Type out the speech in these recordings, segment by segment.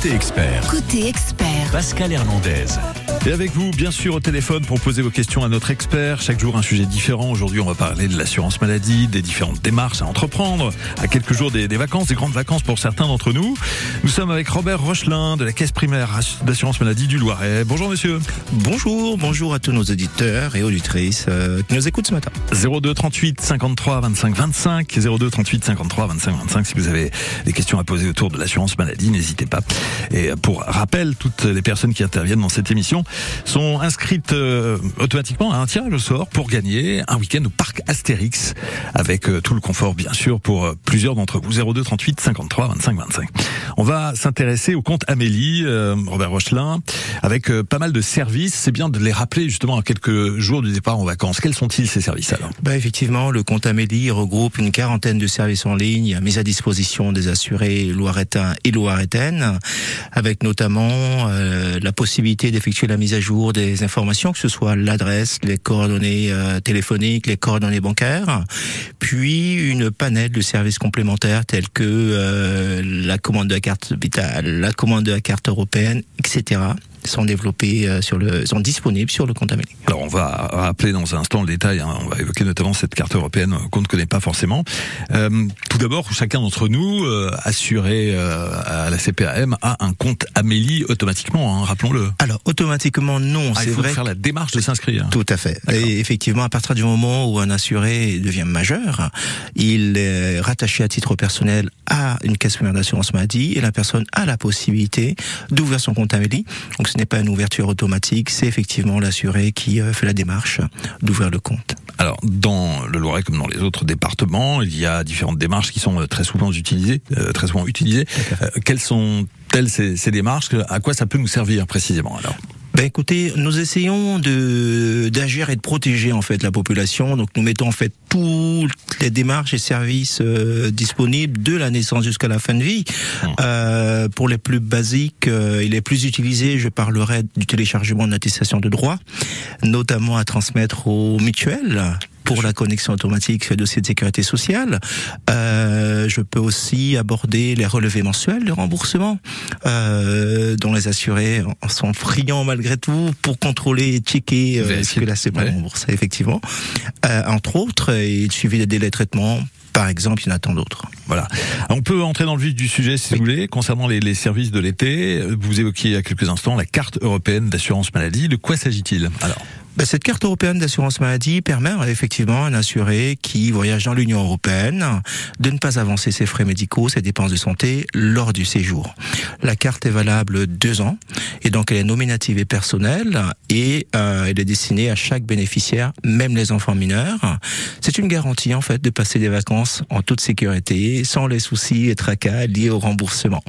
Côté expert, Côté expert, Pascal Hernandez. Et avec vous, bien sûr, au téléphone pour poser vos questions à notre expert. Chaque jour, un sujet différent. Aujourd'hui, on va parler de l'assurance maladie, des différentes démarches à entreprendre, à quelques jours des, des vacances, des grandes vacances pour certains d'entre nous. Nous sommes avec Robert Rochelin de la Caisse primaire d'assurance maladie du Loiret. Bonjour, monsieur. Bonjour, bonjour à tous nos auditeurs et auditrices euh, qui nous écoutent ce matin. 02 38 53 25 25. 02 38 53 25 25. Si vous avez des questions à poser autour de l'assurance maladie, n'hésitez pas. Et pour rappel, toutes les personnes qui interviennent dans cette émission sont inscrites euh, automatiquement à un tirage au sort pour gagner un week-end au parc Astérix avec euh, tout le confort bien sûr pour euh, plusieurs d'entre vous 02 38 53 25 25. On va s'intéresser au compte Amélie Robert Rochelin avec pas mal de services, c'est bien de les rappeler justement à quelques jours du départ en vacances. Quels sont-ils ces services alors? Bah effectivement, le compte Amélie regroupe une quarantaine de services en ligne mis à disposition des assurés loiretains et loiretaines, avec notamment la possibilité d'effectuer la mise à jour des informations, que ce soit l'adresse, les coordonnées euh, téléphoniques, les coordonnées bancaires, puis une panel de services complémentaires tels que euh, la commande de la carte vitale, la commande de la carte européenne, etc. sont développés euh, sur le, sont disponibles sur le compte Amélie. Alors on va rappeler dans un instant le détail, hein. on va évoquer notamment cette carte européenne qu'on ne connaît pas forcément. Euh, tout d'abord, chacun d'entre nous, euh, assuré euh, à la CPAM, a un compte Amélie automatiquement, hein, rappelons-le. Alors automatiquement non, Ah, c'est il faut vrai. faire la démarche de s'inscrire. Tout à fait. Et effectivement, à partir du moment où un assuré devient majeur, il est rattaché à titre personnel à une caisse primaire d'assurance maladie et la personne a la possibilité d'ouvrir son compte Amélie. Donc ce n'est pas une ouverture automatique, c'est effectivement l'assuré qui euh, fait la démarche d'ouvrir le compte. Alors, dans le Loiret comme dans les autres départements, il y a différentes démarches qui sont euh, très souvent utilisées. euh, très souvent utilisées. Euh, quelles sont-elles ces, ces démarches? À quoi ça peut nous servir précisément alors? Ben écoutez, nous essayons de d'agir et de protéger en fait la population. Donc nous mettons en fait toutes les démarches et services euh, disponibles de la naissance jusqu'à la fin de vie. Euh, pour les plus basiques euh, et les plus utilisés, je parlerai du téléchargement de l'attestation de droit, notamment à transmettre aux mutuelles pour la connexion automatique dossier de sécurité sociale. Euh, je peux aussi aborder les relevés mensuels de remboursement, euh, dont les assurés sont friands malgré tout pour contrôler et checker euh, ce que la CPA Ouais. rembourse, effectivement. Euh, entre autres, et le suivi des délais de traitement, par exemple, il y en a tant d'autres. Voilà. On peut entrer dans le vif du sujet si vous voulez. Concernant les, les services de l'été, vous évoquiez il y a quelques instants la carte européenne d'assurance maladie. De quoi s'agit-il Alors, cette carte européenne d'assurance maladie permet euh, effectivement à un assuré qui voyage dans l'Union européenne de ne pas avancer ses frais médicaux, ses dépenses de santé lors du séjour. La carte est valable deux ans et donc elle est nominative et personnelle et euh, elle est destinée à chaque bénéficiaire, même les enfants mineurs. C'est une garantie en fait de passer des vacances en toute sécurité, sans les soucis et tracas liés au remboursement.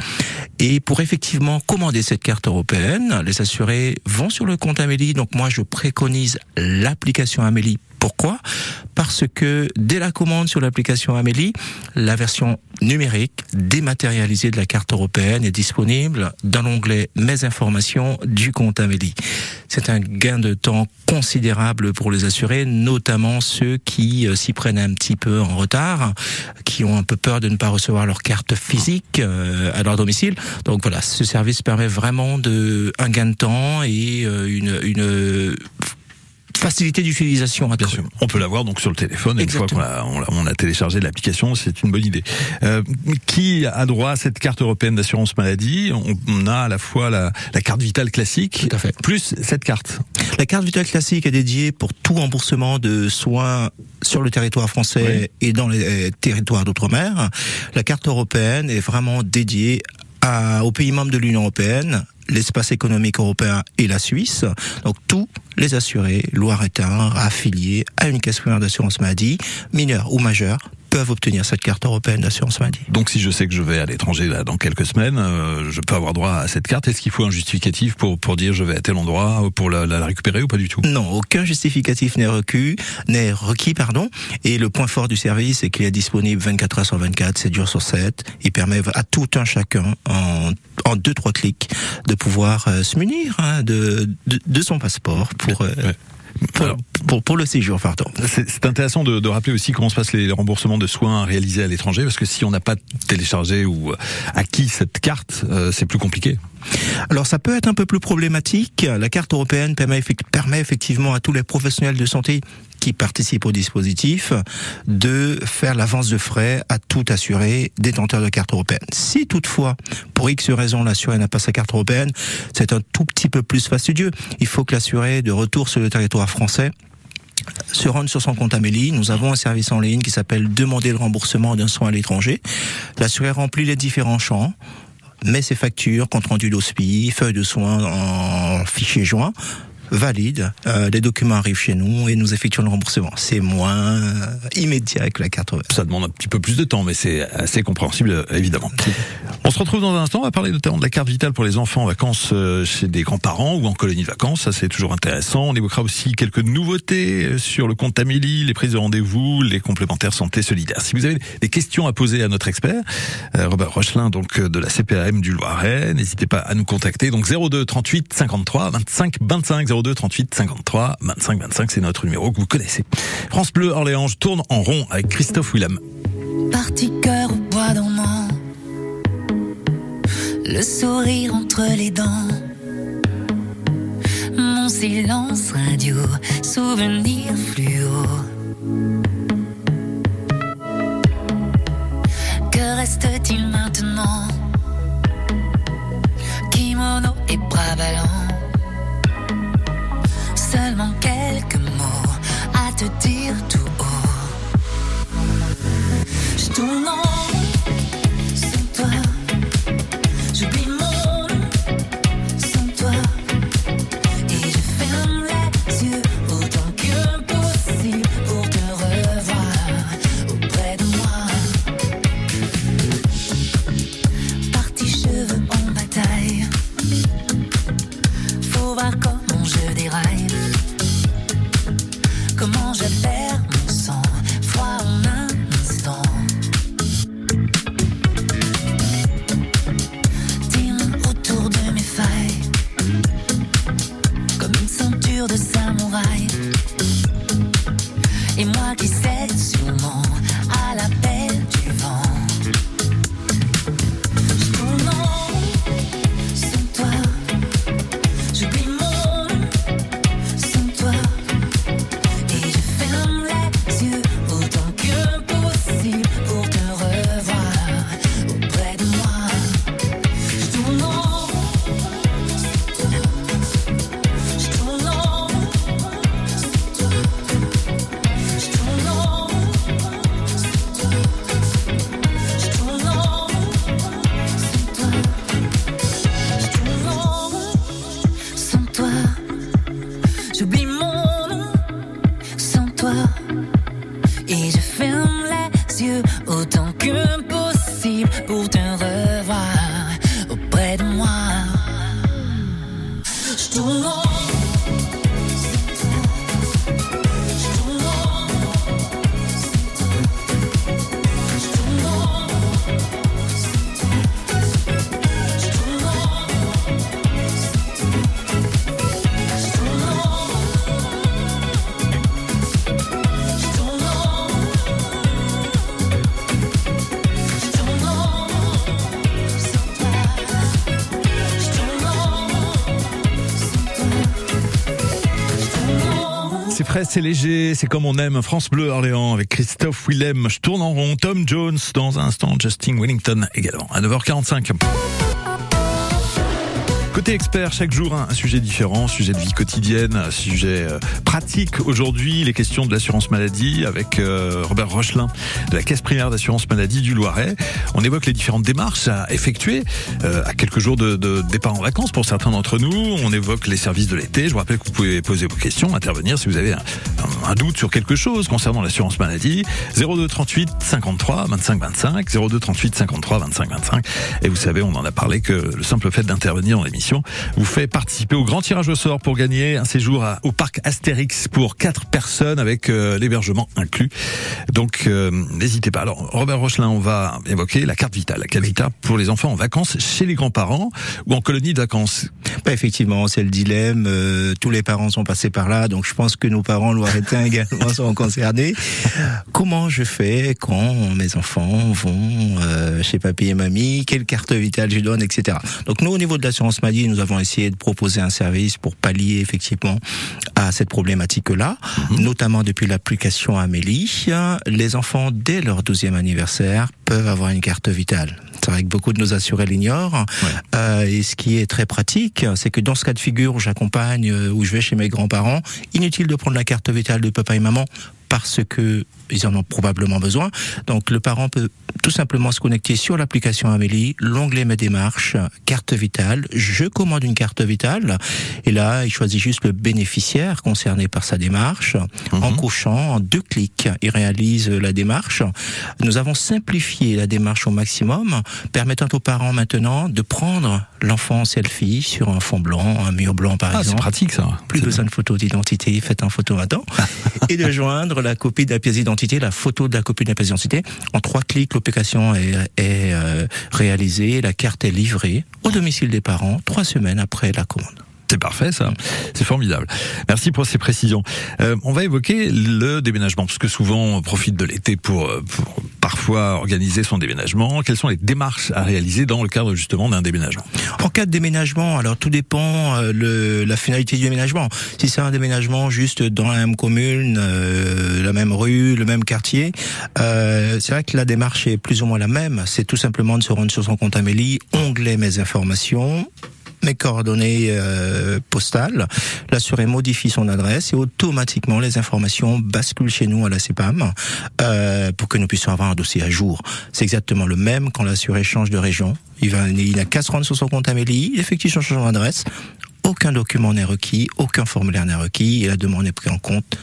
Et pour effectivement commander cette carte européenne, les assurés vont sur le compte Amélie. Donc moi, je préconise l'application Amélie. Pourquoi? Parce que dès la commande sur l'application Amélie, la version numérique dématérialisée de la carte européenne est disponible dans l'onglet Mes informations du compte Amélie. C'est un gain de temps considérable pour les assurés, notamment ceux qui euh, s'y prennent un petit peu en retard, qui ont un peu peur de ne pas recevoir leur carte physique euh, à leur domicile. Donc voilà, ce service permet vraiment de un gain de temps et euh, une, une facilité d'utilisation bien sûr, on peut l'avoir donc sur le téléphone. et Une fois qu'on a, on a, téléchargé l'application, c'est une bonne idée. Euh, qui a droit à cette carte européenne d'assurance maladie? On, on a à la fois la, la carte vitale classique, Tout à fait. plus cette carte. La carte vitale classique est dédiée pour tout remboursement de soins sur le territoire français et dans les territoires d'outre-mer. La carte européenne est vraiment dédiée à, aux pays membres de l'Union européenne, l'espace économique européen et la Suisse. Donc tous les assurés loiretains affiliés à une caisse primaire d'assurance maladie, mineurs ou majeurs, peuvent obtenir cette carte européenne d'assurance maladie. Donc si je sais que je vais à l'étranger là dans quelques semaines, euh, je peux avoir droit à cette carte. Est-ce qu'il faut un justificatif pour pour dire je vais à tel endroit pour la, la récupérer ou pas du tout? Non, aucun justificatif n'est requis, n'est requis, pardon. Et le point fort du service, c'est qu'il est disponible 24 heures sur 24, 7 jours sur 7. Il permet à tout un chacun, en, en deux, trois clics, de pouvoir euh, se munir hein, de, de, de son passeport pour... euh, Ouais. Pour, pour, le séjour, pardon. C'est intéressant de, de, rappeler aussi comment se passent les remboursements de soins réalisés à l'étranger, parce que si on n'a pas téléchargé ou acquis cette carte, euh, c'est plus compliqué. Alors ça peut être un peu plus problématique. La carte européenne permet, permet effectivement à tous les professionnels de santé qui participent au dispositif de faire l'avance de frais à tout assuré détenteur de carte européenne. Si toutefois, pour X raison, l'assuré n'a pas sa carte européenne, c'est un tout petit peu plus fastidieux. Il faut que l'assuré de retour sur le territoire français se rende sur son compte Amélie. Nous avons un service en ligne qui s'appelle Demander le remboursement d'un soin à l'étranger. L'assuré remplit les différents champs met ses factures, compte rendu d'hospice, feuille de soins en fichier joint, valide, euh, les documents arrivent chez nous et nous effectuons le remboursement. C'est moins immédiat que la carte Ça demande un petit peu plus de temps, mais c'est assez compréhensible, évidemment. On se retrouve dans un instant, on va parler notamment de la carte vitale pour les enfants en vacances euh, chez des grands-parents ou en colonie de vacances, ça c'est toujours intéressant. On évoquera aussi quelques nouveautés euh, sur le compte Amélie, les prises de rendez-vous, les complémentaires santé solidaire. Si vous avez des questions à poser à notre expert, Robert Rochelin, donc de la CPAM du Loiret, n'hésitez pas à nous contacter. Donc 02 38 53 25 25 02 02 38 53 25 25, c'est notre numéro que vous connaissez. France Bleu Orléans tourne en rond avec Christophe Willem. Parti cœur au bois dormant, le sourire entre les dents. Mon silence radio, souvenir fluo. Que reste-t-il maintenant? Kimono et bras ballants tout haut. Je tourne c'est léger, c'est comme on aime. France Bleu Orléans avec Christophe Willem. Je tourne en rond. Tom Jones dans un instant. Justin Wellington également à 9h45. Côté expert, chaque jour un sujet différent, sujet de vie quotidienne, sujet euh, pratique. Aujourd'hui, les questions de l'assurance maladie avec euh, Robert Rochelin de la Caisse primaire d'assurance maladie du Loiret. On évoque les différentes démarches à effectuer euh, à quelques jours de, départ en vacances pour certains d'entre nous. On évoque les services de l'été. Je vous rappelle que vous pouvez poser vos questions, intervenir si vous avez un, doute sur quelque chose concernant l'assurance maladie. 02 38 53 25 25 02 38 53 25 25 et vous savez on en a parlé que le simple fait d'intervenir dans l'émission vous fait participer au grand tirage au sort pour gagner un séjour au parc Astérix pour quatre personnes avec euh, l'hébergement inclus. Donc euh, n'hésitez pas. Alors Robert Rochelin, on va évoquer la carte vitale. La carte vitale pour les enfants en vacances chez les grands-parents ou en colonie de vacances. Bah, effectivement, c'est le dilemme. euh, tous les parents sont passés par là, donc je pense que nos parents loiretains également sont concernés. Comment je fais quand mes enfants vont euh, chez papy et mamie? Quelle carte vitale je donne, etc. Donc nous, au niveau de l'assurance maladie, nous avons essayé de proposer un service pour pallier effectivement à cette problématique-là, notamment depuis l'application Amélie. Les enfants, dès leur 12e anniversaire, peuvent avoir une carte vitale. C'est vrai que beaucoup de nos assurés l'ignorent. Euh, et ce qui est très pratique, c'est que dans ce cas de figure où j'accompagne, euh, où je vais chez mes grands-parents, inutile de prendre la carte vitale de papa et maman parce que ils en ont probablement besoin. Donc le parent peut tout simplement se connecter sur l'application Amélie, l'onglet Mes démarches, carte vitale, je commande une carte vitale et là il choisit juste le bénéficiaire concerné par sa démarche. En cochant en deux clics, il réalise la démarche. Nous avons simplifié la démarche au maximum, permettant aux parents maintenant de prendre l'enfant en selfie sur un fond blanc, un mur blanc par Ah, c'est exemple. pratique ça. Plus C'est besoin de photo d'identité, faites un photo maintenant. et de joindre la copie de la pièce d'identité, la photo de la copie de la pièce d'identité. En trois clics, l'application est, est euh, réalisée, la carte est livrée au domicile des parents, trois semaines après la commande. C'est parfait, ça. C'est formidable. Merci pour ces précisions. Euh, on va évoquer le déménagement, parce que souvent on profite de l'été pour, euh, pour parfois organiser son déménagement. Quelles sont les démarches à réaliser dans le cadre justement d'un déménagement? En cas de déménagement, alors tout dépend euh, la finalité du déménagement. Si c'est un déménagement juste dans la même commune, euh, la même rue, le même quartier, c'est vrai que la démarche est plus ou moins la même. C'est tout simplement de se rendre sur son compte Amélie, onglet mes informations mes coordonnées euh, postales, l'assuré modifie son adresse et automatiquement les informations basculent chez nous à la CEPAM euh, pour que nous puissions avoir un dossier à jour. C'est exactement le même quand l'assuré change de région. Il va, il n'a qu'à se rendre sur son compte Amélie, il effectue son changement d'adresse. Aucun document n'est requis, aucun formulaire n'est requis et la demande est prise en compte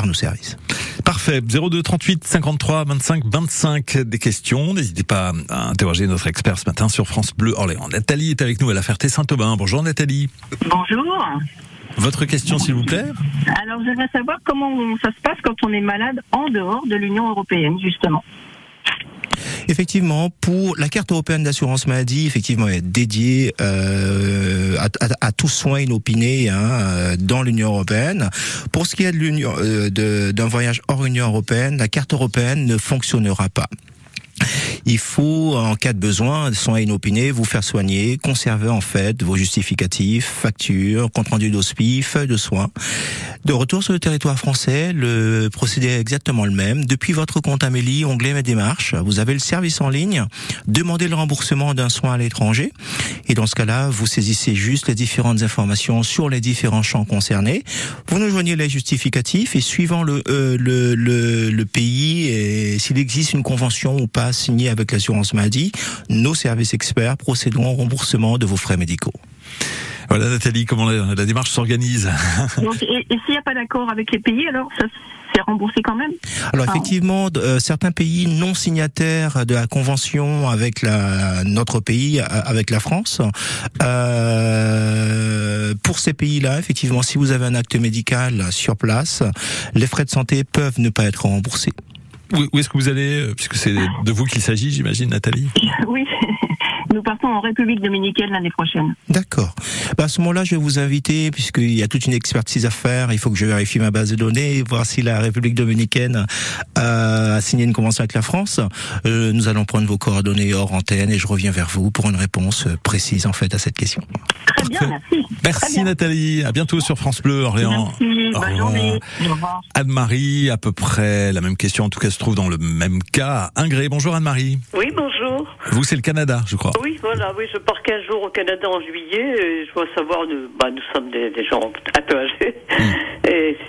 par nos services. Parfait. 02 38 53 25 25 des questions. N'hésitez pas à interroger notre expert ce matin sur France Bleu Orléans. Nathalie est avec nous à la Ferté-Saint-Aubin. Bonjour Nathalie. Bonjour. Votre question s'il vous plaît Alors, j'aimerais savoir comment ça se passe quand on est malade en dehors de l'Union européenne, justement. Effectivement, pour la carte européenne d'assurance maladie, effectivement, est dédiée euh, à, à- tout soin inopiné hein, euh, dans l'Union européenne. Pour ce qui est euh, d'un voyage hors Union européenne, la carte européenne ne fonctionnera pas. Il faut, en cas de besoin, soins inopinés, vous faire soigner, conserver en fait vos justificatifs, factures, compte rendu d'hospice, feuilles de soins. De retour sur le territoire français, le procédé est exactement le même. Depuis votre compte Amélie, onglet Mes démarches, vous avez le service en ligne, demandez le remboursement d'un soin à l'étranger. Et dans ce cas-là, vous saisissez juste les différentes informations sur les différents champs concernés. Vous nous joignez les justificatifs et suivant le, euh, le, le, pays et s'il existe une convention ou pas signée avec l'assurance maladie, nos services experts procéderont au remboursement de vos frais médicaux. Voilà Nathalie, comment la, la démarche s'organise Donc, et et s'il n'y a pas d'accord avec les pays, alors ça c'est remboursé quand même Alors effectivement, euh, certains pays non signataires de la convention avec la, notre pays, euh, avec la France, euh, pour ces pays-là, effectivement, si vous avez un acte médical sur place, les frais de santé peuvent ne pas être remboursés. Où, est-ce que vous allez euh, Puisque c'est de vous qu'il s'agit, j'imagine Nathalie? Oui. Nous partons en République dominicaine l'année prochaine. D'accord. Bah, à ce moment-là, je vais vous inviter, puisqu'il y a toute une expertise à faire. Il faut que je vérifie ma base de données, voir si la République dominicaine a signé une convention avec la France. Euh, nous allons prendre vos coordonnées hors antenne et je reviens vers vous pour une réponse précise en fait à cette question. Très bien, merci. Très Merci bien. Nathalie, à bientôt sur France Bleu Orléans. Merci, bonne journée. Anne-Marie, à peu près la même question, en tout cas se trouve dans le même cas. Ingré, bonjour Anne-Marie. Oui, bonjour. Vous c'est le Canada, je crois. Oui, voilà, oui, je pars 15 jours au Canada en juillet et je dois savoir, nous, bah, nous sommes des, des gens un peu âgés.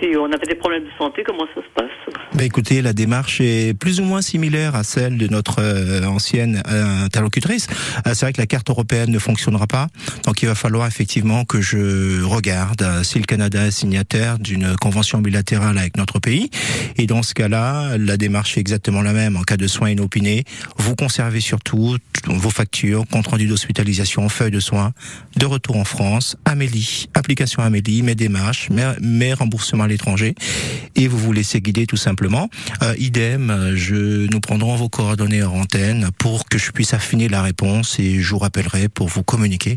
Si on avait des problèmes de santé, comment ça se passe? Bah écoutez, la démarche est plus ou moins similaire à celle de notre euh, ancienne euh, interlocutrice. Euh, c'est vrai que la carte européenne ne fonctionnera pas, donc il va falloir effectivement que je regarde si le Canada est signataire d'une convention bilatérale avec notre pays. Et dans ce cas-là, la démarche est exactement la même. En cas de soins inopinés, vous conservez surtout vos factures, compte rendu d'hospitalisation, feuilles de soins, de retour en France, Amélie, application Amélie, mes démarches, mes remboursements à l'étranger, et vous vous laissez guider tout simplement. Euh, idem, euh, je nous prendrons vos coordonnées en antenne pour que je puisse affiner la réponse et je vous rappellerai pour vous communiquer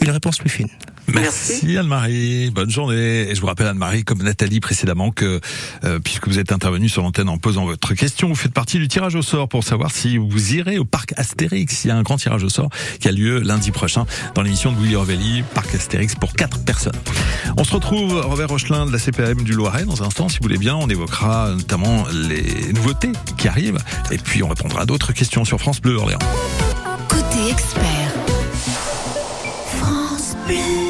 une réponse plus fine. Merci Anne-Marie, bonne journée. Et je vous rappelle Anne-Marie, comme Nathalie précédemment, que euh, puisque vous êtes intervenue sur l'antenne en posant votre question, vous faites partie du tirage au sort pour savoir si vous irez au parc Astérix. Il y a un grand tirage au sort qui a lieu lundi prochain dans l'émission de Willy Revelli, parc Astérix pour quatre personnes. On se retrouve Robert Rochelin de la CPM du Loiret dans un instant, si vous voulez bien. On évoquera notamment les nouveautés qui arrivent et puis on répondra à d'autres questions sur France Bleu Orléans. Côté expert. France Bleu.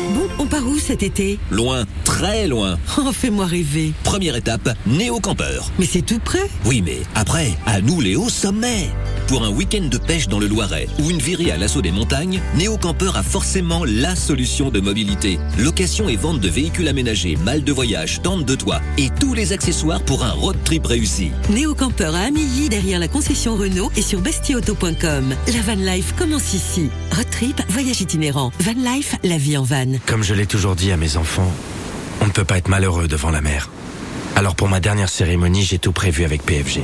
On part où cet été? Loin, très loin. Oh, fais-moi rêver. Première étape, néo-campeur. Mais c'est tout près? Oui, mais après, à nous les hauts sommets. Pour un week-end de pêche dans le Loiret ou une virée à l'assaut des montagnes, Néo-Campeur a forcément la solution de mobilité. Location et vente de véhicules aménagés, malles de voyage, tentes de toit et tous les accessoires pour un road trip réussi. Néo-campeur à Amilly, derrière la concession Renault et sur bestioauto.com. La van life commence ici. Road trip, voyage itinérant. Van life, la vie en van. Comme je l'ai toujours dit à mes enfants, on ne peut pas être malheureux devant la mer. Alors pour ma dernière cérémonie, j'ai tout prévu avec PFG,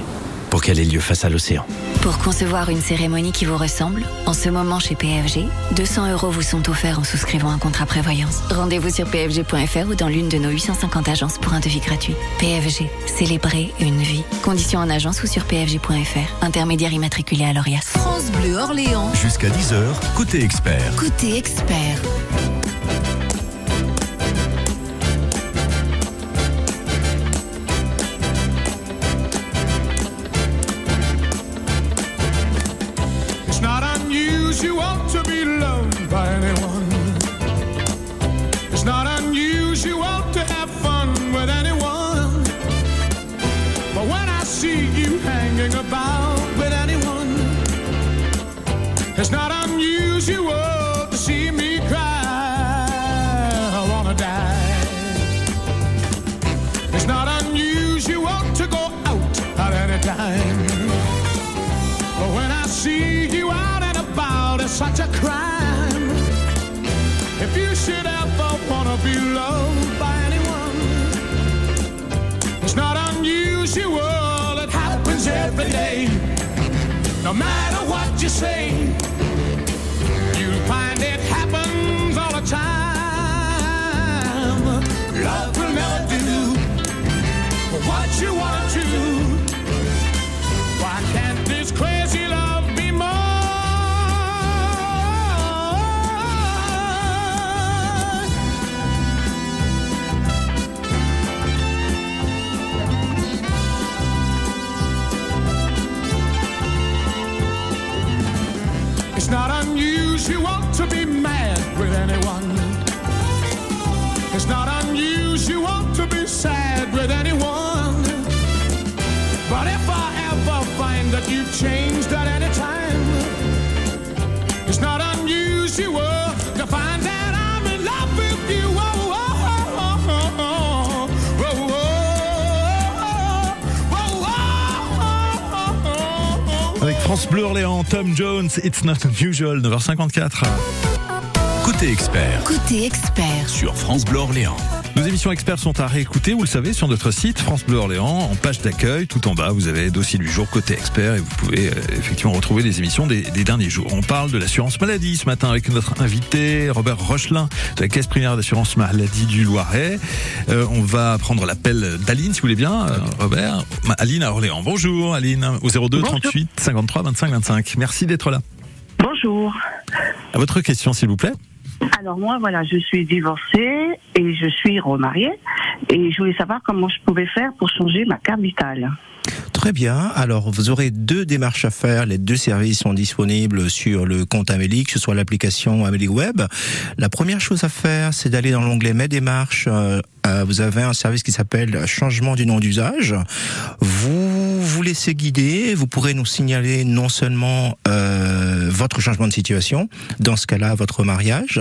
pour qu'elle ait lieu face à l'océan. Pour concevoir une cérémonie qui vous ressemble, en ce moment chez PFG, 200 euros vous sont offerts en souscrivant un contrat prévoyance. Rendez-vous sur pfg.fr ou dans l'une de nos 850 agences pour un devis gratuit. PFG, célébrer une vie. Conditions en agence ou sur pfg.fr. Intermédiaire immatriculé à l'ORIAS. France Bleu Orléans. Jusqu'à 10h, côté expert. Côté expert. Matter what you say, you'll find it happens all the time. Love will never do what you want changed at any time. It's not unusual to find I'm in love with you. Oh, oh, oh, oh, Avec France Bleu Orléans, Tom Jones, It's Not Unusual, 9h54. Côté expert. Côté expert. Sur France Bleu Orléans. Nos émissions experts sont à réécouter, vous le savez, sur notre site France Bleu Orléans, en page d'accueil, tout en bas, vous avez dossier du jour côté expert et vous pouvez euh, effectivement retrouver les émissions des, des derniers jours. On parle de l'assurance maladie ce matin avec notre invité Robert Rochelin de la Caisse primaire d'assurance maladie du Loiret. Euh, on va prendre l'appel d'Aline, si vous voulez bien, euh, Robert. Aline à Orléans. Bonjour Aline, au 02 Bonjour. 38 53 25 25. Merci d'être là. Bonjour. À votre question, s'il vous plaît. Alors moi, voilà, je suis divorcée et je suis remariée. Et je voulais savoir comment je pouvais faire pour changer ma carte vitale. Très bien. Alors, vous aurez deux démarches à faire. Les deux services sont disponibles sur le compte Amélie, que ce soit l'application Amélie Web. La première chose à faire, c'est d'aller dans l'onglet Mes démarches. Euh, euh, vous avez un service qui s'appelle changement du nom d'usage. Vous vous laissez guider. Vous pourrez nous signaler non seulement euh, votre changement de situation, dans ce cas-là, votre mariage.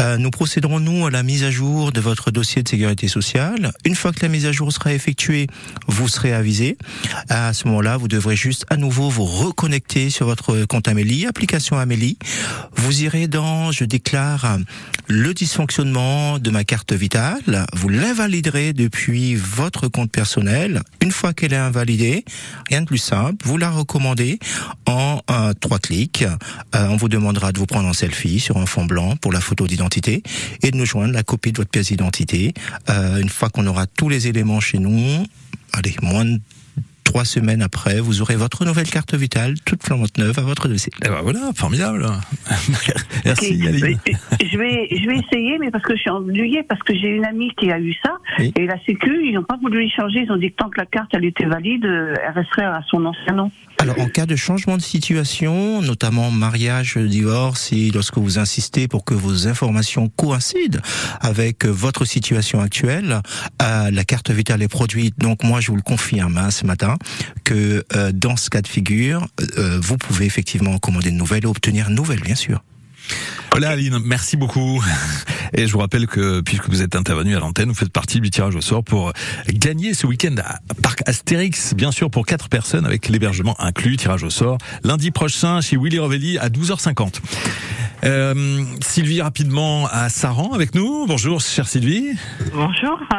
Euh, nous procéderons, nous, à la mise à jour de votre dossier de sécurité sociale. Une fois que la mise à jour sera effectuée, vous serez avisé. À ce moment-là, vous devrez juste à nouveau vous reconnecter sur votre compte Amélie, application Amélie. Vous irez dans, je déclare, le dysfonctionnement de ma carte vitale. Vous l'invaliderez depuis votre compte personnel. Une fois qu'elle est invalidée, rien de plus simple, vous la recommandez en euh, trois clics. Euh, on vous demandera de vous prendre en selfie sur un fond blanc pour la photo d'identité et de nous joindre la copie de votre pièce d'identité. Euh, une fois qu'on aura tous les éléments chez nous, allez, moins de trois semaines après, vous aurez votre nouvelle carte vitale, toute flambante neuve à votre dossier. Et ben voilà, formidable. Merci Ok. Aline. Je vais, je vais essayer, mais parce que je suis ennuyée, parce que j'ai une amie qui a eu ça, Oui. et la Sécu, ils n'ont pas voulu changer. Ils ont dit que tant que la carte elle était valide, elle resterait à son ancien nom. Alors, en cas de changement de situation, notamment mariage, divorce, et lorsque vous insistez pour que vos informations coïncident avec votre situation actuelle, euh, la carte vitale est produite. Donc, moi, je vous le confirme hein, ce matin que euh, dans ce cas de figure, euh, vous pouvez effectivement commander une nouvelle et obtenir une nouvelle, bien sûr. Voilà Aline, merci beaucoup. Et je vous rappelle que puisque vous êtes intervenu à l'antenne, vous faites partie du tirage au sort pour gagner ce week-end à Parc Astérix, bien sûr pour quatre personnes avec l'hébergement inclus, tirage au sort, lundi prochain chez Willy Rovelli à 12h50. Euh, Sylvie rapidement à Saran avec nous. Bonjour chère Sylvie. Bonjour.